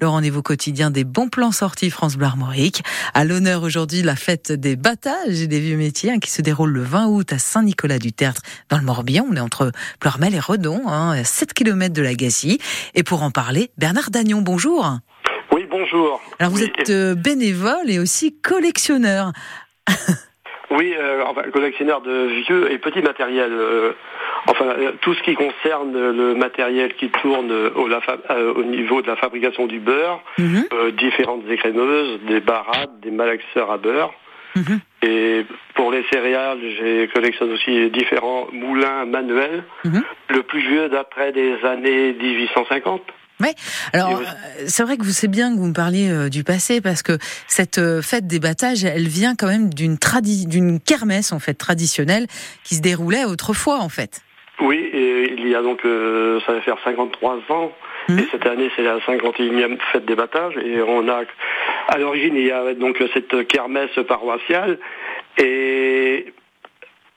le rendez-vous quotidien des bons plans sortis France Bleu Armorique. À l'honneur aujourd'hui la fête des battages et des vieux métiers hein, qui se déroule le 20 août à Saint-Nicolas-du-Tertre dans le Morbihan. On est entre Pleurmel et Redon, hein, à 7 km de la Gassie. Et pour en parler, Bernard Dagnon, bonjour. Oui, bonjour. Alors vous êtes euh, bénévole et aussi collectionneur. oui, euh, collectionneur de vieux et petits matériels. Euh, enfin euh, tout ce qui concerne le matériel qui tourne au, euh, niveau de la fabrication du beurre, mhm. euh, différentes écrémeuses, des barades, des malaxeurs à beurre. Mhm. Et pour les céréales, j'ai collectionne aussi différents moulins manuels. Mhm. Le plus vieux d'après des années 1850. Oui, alors c'est vrai que vous savez bien que vous me parliez du passé parce que cette fête des battages, elle vient quand même d'une d'une kermesse en fait traditionnelle qui se déroulait autrefois en fait. Oui, et il y a donc, euh, ça va faire 53 ans, mmh. et cette année c'est la 51e fête des battages, et on a, à l'origine il y a donc cette kermesse paroissiale, et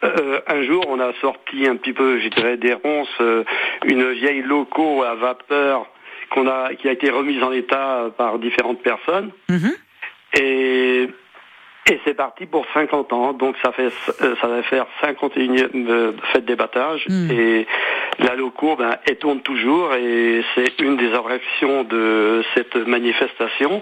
euh, un jour, on a sorti un petit peu, je dirais, des ronces, euh, une vieille loco à vapeur qu'on a, qui a été remise en état par différentes personnes. Mmh. Et et c'est parti pour 50 ans, donc ça fait euh, ça va faire 51e euh, fête des battages hmm. et la loco ben, elle tourne toujours et c'est une des attractions de cette manifestation.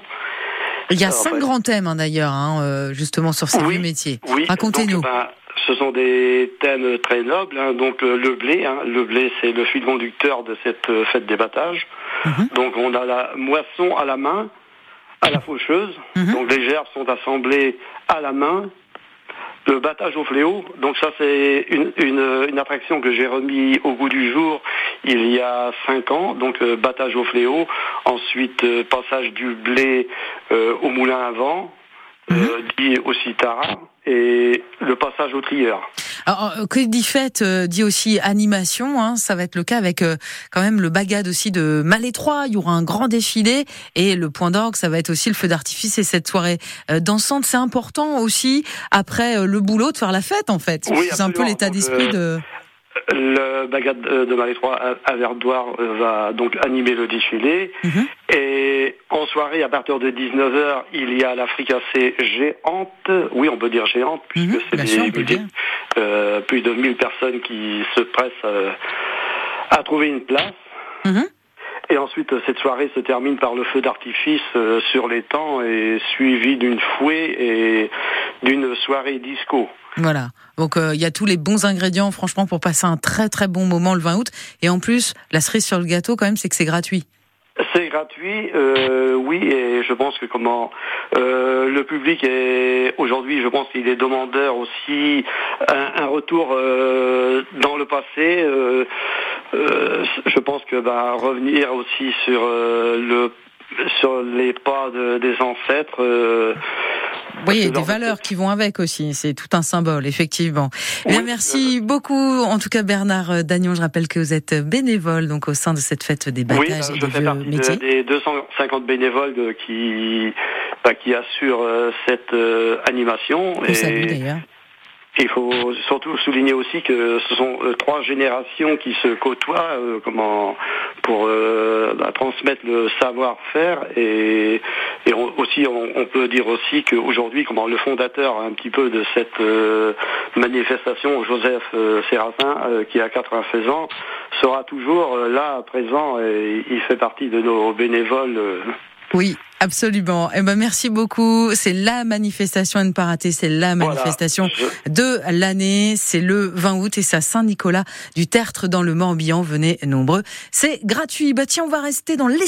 Il y a cinq grands thèmes hein, d'ailleurs, hein, euh, justement sur ces oui, métiers. Oui, Racontez-nous. Ben, ce sont des thèmes très nobles. Hein, donc le blé, le blé c'est le fil conducteur de cette fête des battages. Mhm. Donc on a la moisson à la main, à la faucheuse. Mhm. Donc les gerbes sont assemblées à la main. Le battage au fléau, donc ça c'est une, une, attraction que j'ai remis au goût du jour il y a cinq ans. Donc euh, battage au fléau, ensuite euh, passage du blé euh, au moulin à vent, mhm. dit aussi tara, et le passage au trieur. Alors, euh, que dit fête euh, dit aussi animation. Hein, ça va être le cas avec euh, quand même le bagade aussi de Malétroit. Il y aura un grand défilé et le point d'orgue, ça va être aussi le feu d'artifice et cette soirée dansante. C'est important aussi après le boulot de faire la fête en fait. c'est un peu l'état d'esprit de. Le bagad de Malétroit à Verdoire va donc animer le défilé. Mhm. Et en soirée, à partir de 19h, il y a la fricassée géante. Oui, on peut dire géante, puisque mhm, c'est des, euh, plus de 1000 personnes qui se pressent euh, à trouver une place. Mhm. Et ensuite, cette soirée se termine par le feu d'artifice euh, sur l'étang et suivi d'une fouée et d'une soirée disco. Voilà. Donc il y a tous les bons ingrédients, franchement, pour passer un très très bon moment le 20 août. Et en plus, la cerise sur le gâteau, quand même, c'est que c'est gratuit. C'est gratuit, euh, oui, et je pense que comment euh, le public est aujourd'hui, je pense qu'il est demandeur aussi un, retour euh, dans le passé. je pense que bah, revenir aussi sur le sur les pas des ancêtres oui, des valeurs qui vont avec aussi. C'est tout un symbole, effectivement. Bien, merci beaucoup. En tout cas, Bernard euh, Dagnon, je rappelle que vous êtes bénévole donc au sein de cette fête des batages oui, et je fais partie des 250 bénévoles qui bah, qui assurent euh, cette euh, animation. On et... d'ailleurs. Il faut surtout souligner aussi que ce sont euh, trois générations qui se côtoient euh, pour euh, bah, transmettre le savoir-faire et, et aussi on, peut dire aussi qu'aujourd'hui comment le fondateur un petit peu de cette manifestation Joseph Séraphin qui a 96 ans sera toujours là présent et il fait partie de nos bénévoles oui, absolument. Eh ben, merci beaucoup. C'est la manifestation à ne pas rater. C'est la manifestation de l'année. C'est le 20 août et c'est à Saint-Nicolas du Tertre dans le Morbihan. Venez nombreux. C'est gratuit. Bah, tiens, on va rester dans les